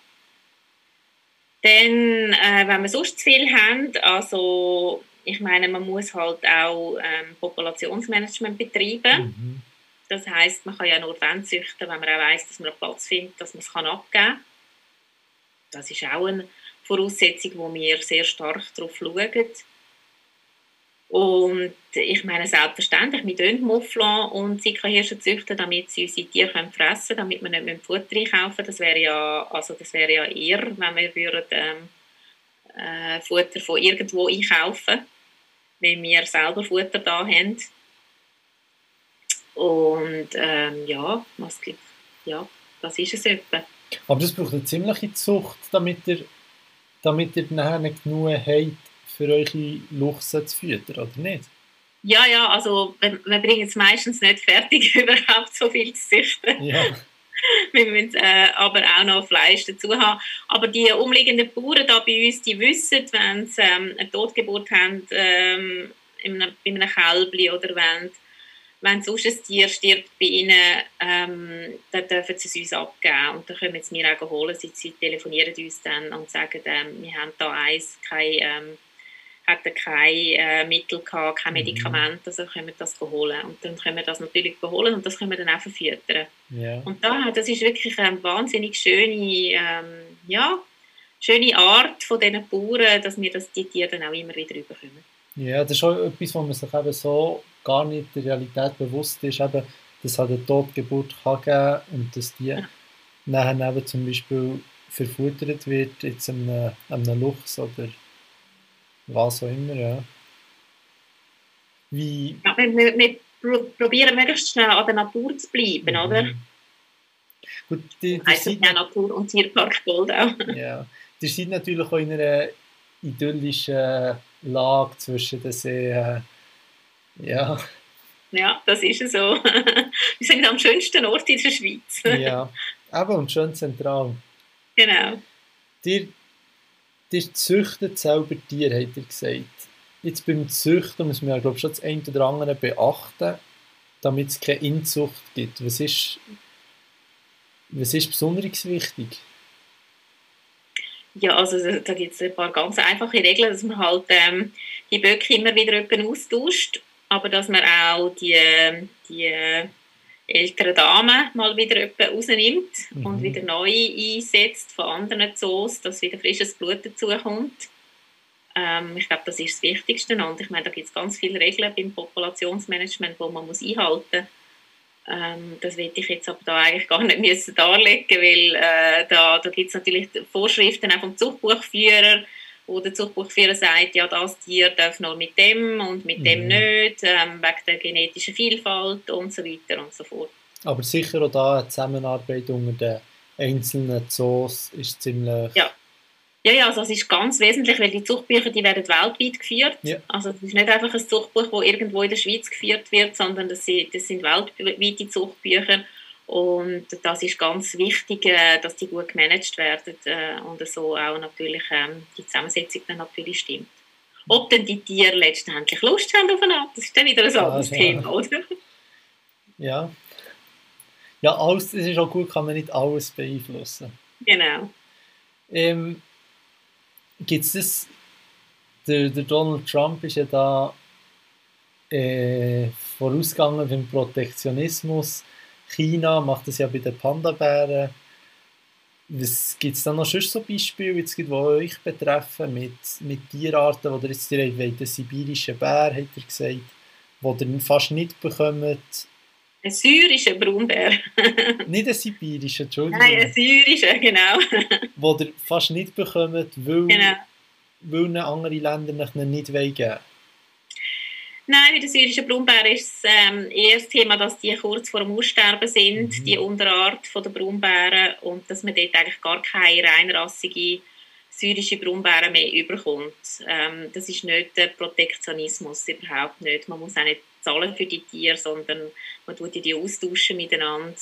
Dann, äh, wenn wir sonst zu viel haben, also ich meine, man muss halt auch ähm, Populationsmanagement betreiben. Mhm. Das heißt, man kann ja nur dann züchten, wenn man auch weiß, dass man einen Platz findet, dass man es abgeben kann. Das ist auch eine Voraussetzung, wo wir sehr stark darauf schauen. Und ich meine, selbstverständlich, wir züchten Mufflon und Sika-Hirsche züchten, damit sie unsere Tiere können fressen können, damit wir nicht mit dem Futter einkaufen Das wäre ja, also das wäre ja eher, wenn wir würden, ähm, äh, Futter von irgendwo einkaufen, wenn wir selber Futter da haben. Und ähm, ja, was gibt, ja, das ist es etwa.
Aber das braucht eine ziemliche Zucht, damit ihr, damit ihr nachher nicht genug habt, für eure Luchse zu füttern, oder nicht?
Ja, ja, also wir, wir bringen es meistens nicht fertig, (laughs) überhaupt so viel zu züchten. Ja. (laughs) wir müssen äh, aber auch noch Fleisch dazu haben. Aber die umliegenden Bauern da bei uns, die wissen, wenn sie ähm, eine Totgeburt haben, ähm, in einem, bei einem Kälbli oder wenn, wenn sonst ein Tier stirbt bei ihnen, ähm, dann dürfen sie es uns abgeben und dann können sie mir auch holen. Sie, sie telefonieren uns dann und sagen, ähm, wir haben da eins, kein, ähm, hatten kein äh, Mittel gehabt, kein mhm. Medikament, also können wir das holen. Und dann können wir das natürlich holen und das können wir dann auch verfüttern.
Yeah.
Und da, das ist wirklich eine wahnsinnig schöne, ähm, ja, schöne Art von diesen Bauern, dass wir das, die Tiere dann auch immer wieder überkommen.
Ja, das ist auch etwas, wo man sich eben so gar nicht der Realität bewusst ist, eben, dass es halt eine Totgeburt kann geben und dass die ja. nachher eben zum Beispiel verfuttert wird, jetzt einem, einem Luchs oder was auch immer, ja. Wie...
Ja, wir, wir, probieren möglichst schnell an der Natur zu bleiben, mhm. oder?
Gut, die,
die heisst ja Natur- und Tierpark Goldau. (laughs)
ja, ihr seid natürlich auch in einer idyllischen Lage zwischen den Seen. Ja.
Ja, das ist so. (laughs) Wir sind am schönsten Ort in der Schweiz.
ja, aber und schön zentral.
Genau.
Dir, dir züchtet selber Tiere, hat er gesagt. Jetzt beim Züchten muss man glaube ich, schon das eine oder andere beachten, damit es keine Inzucht gibt. Was ist, was ist besonders wichtig?
Ja, also da gibt es ein paar ganz einfache Regeln, dass man halt ähm, die Böcke immer wieder austauscht, aber dass man auch die, die älteren Damen mal wieder rausnimmt mhm. und wieder neu einsetzt von anderen Zoos, dass wieder frisches Blut dazukommt. Ähm, ich glaube, das ist das Wichtigste. Und ich meine, da gibt es ganz viele Regeln beim Populationsmanagement, die man muss einhalten muss. Ähm, das will ich jetzt aber da eigentlich gar nicht müssen darlegen, weil äh, da, da gibt es natürlich Vorschriften auch vom Zuchtbuchführer, wo der Zuchtbuchführer sagt, ja, das Tier darf nur mit dem und mit mhm. dem nicht, ähm, wegen der genetischen Vielfalt und so weiter und so fort.
Aber sicher auch da eine Zusammenarbeit unter den einzelnen Zoos ist ziemlich...
Ja. Ja, ja, also das ist ganz wesentlich, weil die Zuchtbücher, die werden weltweit geführt. Ja. Also es ist nicht einfach ein Zuchtbuch, das irgendwo in der Schweiz geführt wird, sondern das sind, das sind weltweite Zuchtbücher. Und das ist ganz wichtig, äh, dass die gut gemanagt werden äh, und so auch natürlich ähm, die Zusammensetzung dann natürlich stimmt. Ob denn die Tiere letztendlich Lust haben aufeinander, das ist dann wieder ein anderes ja, Thema, oder?
Ja. Ja, alles, das ist auch gut, kann man nicht alles beeinflussen.
Genau.
Ähm, gibt es das, der, der, Donald Trump ist ja da äh, vorausgegangen beim Protektionismus. China macht das ja bei den Panda-Bären. Was gibt es da noch sonst so Beispiele, jetzt, die euch betreffen, mit, mit Tierarten, wo ihr jetzt direkt wollt, den sibirischen Bär, hat er gesagt, wo ihr fast nicht bekommt?
Ein syrischer Braunbär. (laughs)
nicht ein sibirischer, Entschuldigung.
Nein, ein syrischer, genau. (laughs)
wo ihr fast nicht bekommt, weil, genau. weil andere Länder nicht geben wollen.
Nein, bei den syrischen Braunbären ist es ähm, eher das Thema, dass die kurz vor dem Aussterben sind, mhm. die Unterart der Braunbären, und dass man dort eigentlich gar keine reinrassige syrische Braunbären mehr überkommt. Ähm, das ist nicht der Protektionismus, überhaupt nicht. Man muss auch nicht zahlen für die Tiere, sondern man tut die austauschen miteinander.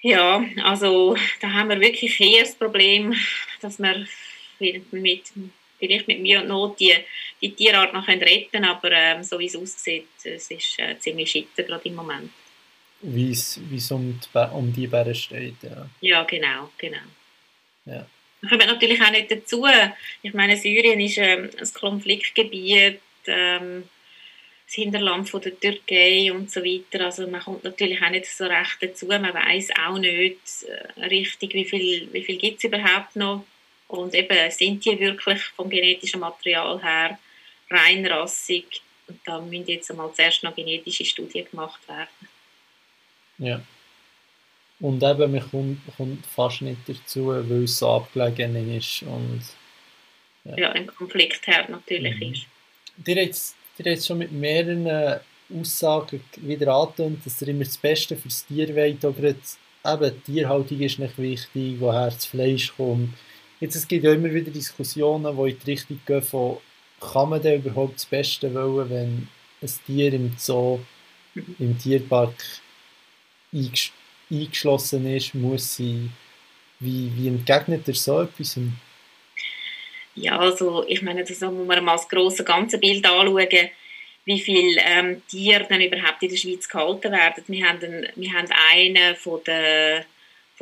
Ja, also da haben wir wirklich eher das Problem, dass wir mit, vielleicht mit Mühe und Not die, die Tierart noch retten können, aber ähm, so wie es aussieht, es ist äh, ziemlich schitter gerade im Moment.
Wie es um, die, um die Bären steht, ja.
Ja, genau, genau.
Ja.
Wir kommen natürlich auch nicht dazu. Ich meine, Syrien ist ähm, ein Konfliktgebiet. Ähm, das Hinterland von der Türkei und so weiter. Also man kommt natürlich auch nicht so recht dazu. Man weiß auch nicht äh, richtig, wie viel, wie viel gibt es überhaupt noch. Und eben, sind die wirklich vom genetischen Material her reinrassig? Und da müssen jetzt einmal zuerst noch genetische Studien gemacht werden.
Ja. Und eben, man kommt, kommt fast nicht dazu, weil es so abgelegen ist. Und,
ja, ja ein Konfliktherd natürlich mhm. ist.
Dir jetzt jetzt schon mit mehreren äh, Aussagen wieder angetönt, dass ihr immer das Beste für das Tier wollt, aber jetzt, eben, die Tierhaltung ist nicht wichtig, woher das Fleisch kommt. Jetzt, es gibt ja immer wieder Diskussionen, die in die Richtung gehen von, kann man denn überhaupt das Beste wollen, wenn ein Tier im Zoo, im Tierpark eingeschlossen ist, muss sie, wie, wie entgegnet er so etwas?
Ja, also ich meine, das muss man mal das grosse ganze Bild anschauen, wie viele ähm, Tiere dann überhaupt in der Schweiz gehalten werden. Wir haben, einen, wir haben einen von der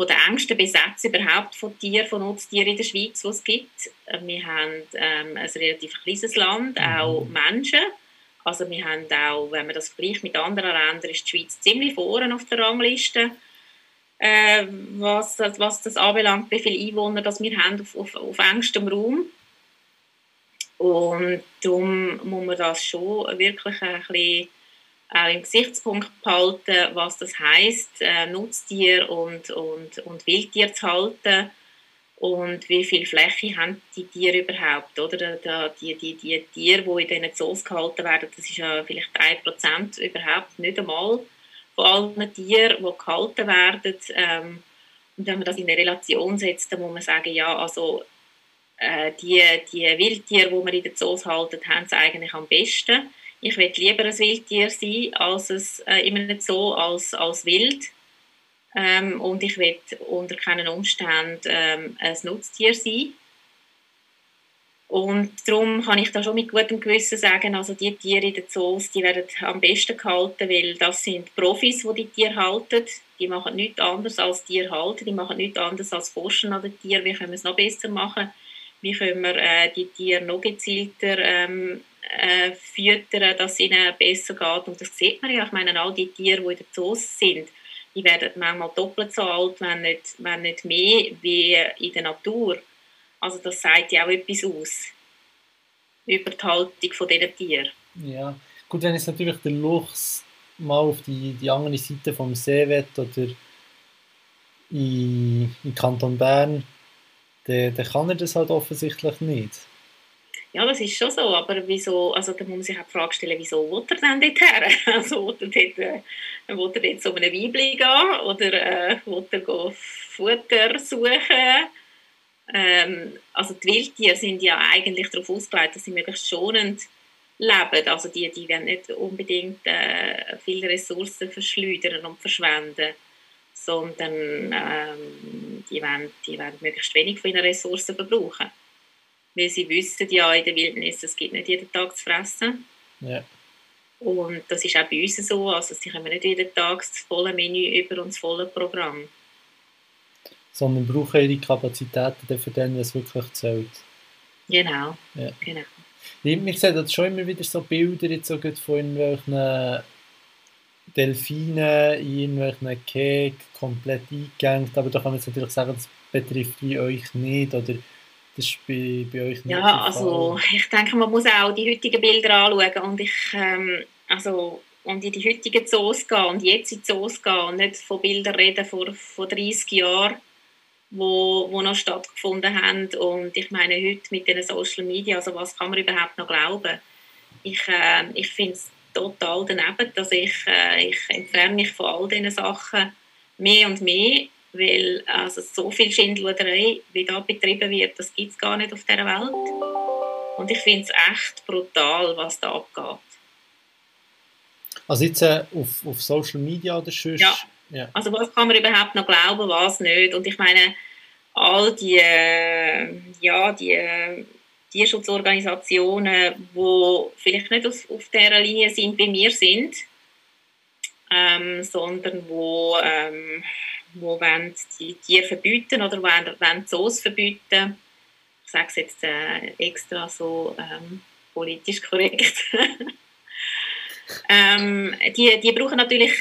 von der engsten Besetzung überhaupt von Tieren, von Nutztieren in der Schweiz, die es gibt. Wir haben ähm, ein relativ kleines Land, mhm. auch Menschen. Also wir haben auch, wenn man das vergleicht mit anderen Ländern, ist die Schweiz ziemlich vorne auf der Rangliste, äh, was, was das anbelangt, wie viele Einwohner das wir haben auf, auf, auf engstem Raum. Und darum muss man das schon wirklich ein bisschen auch im Gesichtspunkt behalten, was das heißt, äh, Nutztier und, und, und Wildtier zu halten und wie viel Fläche haben die Tiere überhaupt, oder? Da, die, die, die Tiere, die in diesen Zoos gehalten werden, das ist ja vielleicht 1% überhaupt, nicht einmal von allen Tieren, die gehalten werden. Ähm, und wenn man das in eine Relation setzt, dann muss man sagen, ja, also äh, die, die Wildtiere, die wir in den Zoos halten, haben es eigentlich am besten ich will lieber ein Wildtier sein, als es äh, in einem Zoo als, als wild. Ähm, und ich will unter keinen Umständen ähm, ein Nutztier sein. Und darum kann ich da schon mit gutem Gewissen sagen, also die Tiere in den Zoos, die werden am besten gehalten, weil das sind Profis, die die Tiere halten. Die machen nichts anderes als Tiere halten, die machen nichts anderes als forschen an den Tieren. Wie können wir es noch besser machen? Wie können wir äh, die Tiere noch gezielter ähm, äh, füttern, dass es ihnen besser geht. Und das sieht man ja. Ich meine, all die Tiere, die in den Zoos sind, die werden manchmal doppelt so alt, wenn nicht, wenn nicht mehr, wie in der Natur. Also das sagt ja auch etwas aus über die Haltung dieser Tiere.
Ja, gut, wenn jetzt natürlich der Luchs mal auf die, die andere Seite vom See will oder in, Kanton Bern, dann kann er das halt offensichtlich nicht.
Ja, das ist schon so, aber wieso, also da muss man sich auch die Frage stellen, wieso will er denn dort her? (laughs) Also will er dort, äh, einem Weibli gehen oder äh, will er Futter suchen? Ähm, also die Wildtiere sind ja eigentlich darauf ausgelegt, dass sie möglichst schonend leben. Also die, die werden nicht unbedingt äh, viele Ressourcen verschleudern und verschwenden, sondern ähm, die, werden, die werden möglichst wenig von ihren Ressourcen verbrauchen weil sie wissen ja in der Wildnis, es gibt nicht jeden Tag zu fressen. Ja. Und das ist auch bei uns so, also sie kommen nicht jeden Tag das volle Menü über und das volle Programm.
Sondern brauchen ihre Kapazitäten für den, was wirklich zählt.
Genau, ja. genau.
Ich sehe das schon immer wieder so Bilder jetzt so von irgendwelchen Delfinen in irgendwelchen Keg komplett eingegangen, aber da kann man jetzt natürlich sagen, das betrifft wie euch nicht, oder das ist bei, bei euch nicht
Ja, also ich denke, man muss auch die heutigen Bilder anschauen und ich, ähm, also und in die heutigen Zoos gehen und jetzt in die Zoos gehen und nicht von Bildern reden vor, vor 30 Jahren, wo, wo noch stattgefunden haben. Und ich meine heute mit den Social Media, also was kann man überhaupt noch glauben? Ich, äh, ich finde es total daneben, dass ich, äh, ich entferne mich von all diesen Sachen mehr und mehr weil also so viel Schindluderei, wie da betrieben wird, das gibt es gar nicht auf dieser Welt. Und ich finde es echt brutal, was da abgeht.
Also jetzt äh, auf, auf Social Media oder sonst?
Ja. ja. Also was kann man überhaupt noch glauben, was nicht? Und ich meine, all die, äh, ja, die äh, Tierschutzorganisationen, die vielleicht nicht auf, auf dieser Linie sind, wie wir sind, ähm, sondern wo ähm, wo wollen die Tiere verbieten oder wollen, wollen Zoos verbieten. Ich sage es jetzt äh, extra so ähm, politisch korrekt. (laughs) ähm, die, die brauchen natürlich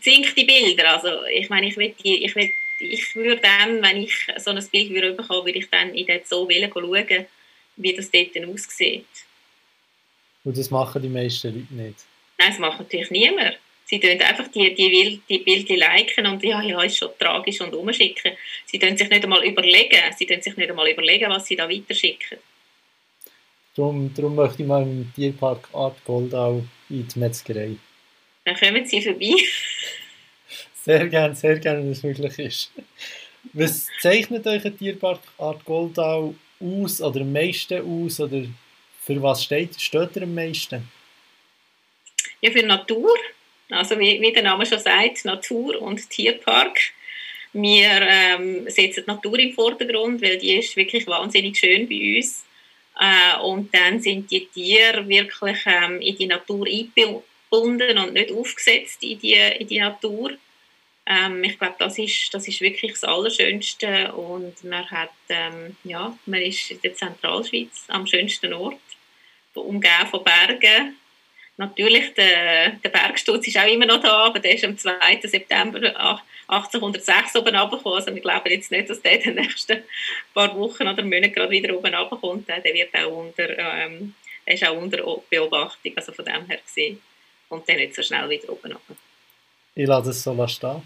zinkte Bilder. Also ich meine, ich, will die, ich, will, ich würde dann, wenn ich so ein Bild würde bekommen, würde ich dann in den Zoo schauen, wie das dort aussieht.
Und das machen die meisten Leute nicht?
Nein, das macht natürlich niemand. Sie tun einfach die, die, die Bilder liken und ja, ja, ist schon tragisch und umschicken. Sie tun sich nicht einmal überlegen, sie tun sich nicht einmal überlegen, was sie da weiterschicken.
Darum, darum möchte ich mal im Tierpark Art Goldau in die Metzgerei.
Dann kommen Sie vorbei.
sehr gerne, sehr gerne, wenn es möglich ist. Was zeichnet euch ein Tierpark Art Goldau aus oder am meisten aus? Oder für was steht, steht er am meisten?
Ja, für Natur. Also wie, wie der Name schon sagt, Natur- und Tierpark. Wir ähm, setzen die Natur im Vordergrund, weil die ist wirklich wahnsinnig schön bei uns. Äh, und dann sind die Tiere wirklich ähm, in die Natur eingebunden und nicht aufgesetzt in die, in die Natur. Ähm, ich glaube, das ist, das ist wirklich das Allerschönste und man hat, ähm, ja, man ist in der Zentralschweiz am schönsten Ort, umgeben von Bergen. Natürlich, der, der Bergsturz ist auch immer noch da, aber der ist am 2. September 1806 oben runtergekommen. Also wir glauben jetzt nicht, dass der in den nächsten paar Wochen oder Monaten gerade wieder oben runterkommt. Der wird auch unter, ähm, der ist auch unter Beobachtung, also von dem her gesehen. Und dann nicht so schnell wieder oben runter.
Ich lasse es so stehen.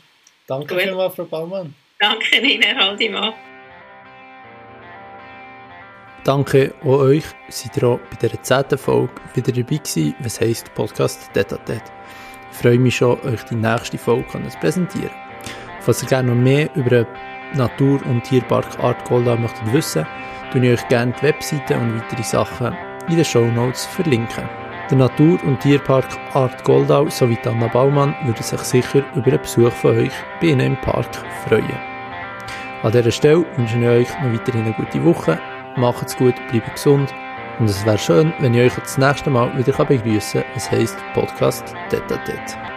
Danke Gut. vielmals, Frau Baumann.
Danke Ihnen, Herr Haldimann.
Danke auch euch, seid ihr auch bei dieser zehnten Folge wieder dabei gewesen, was heisst Podcast Detatet. Ich freue mich schon, euch die nächste Folge zu präsentieren. Falls ihr gerne noch mehr über den Natur- und Tierpark Art Goldau möchtet wissen, tue ich euch gerne die Webseite und weitere Sachen in den Show Notes verlinken. Der Natur- und Tierpark Art Goldau sowie Anna Baumann würden sich sicher über einen Besuch von euch bei Ihnen im Park freuen. An dieser Stelle wünsche ich euch noch weiterhin eine gute Woche, macht's gut, bleibt gesund und es wäre schön, wenn ich euch das nächste Mal wieder begrüßen kann. Es heisst Podcast Tete Tete.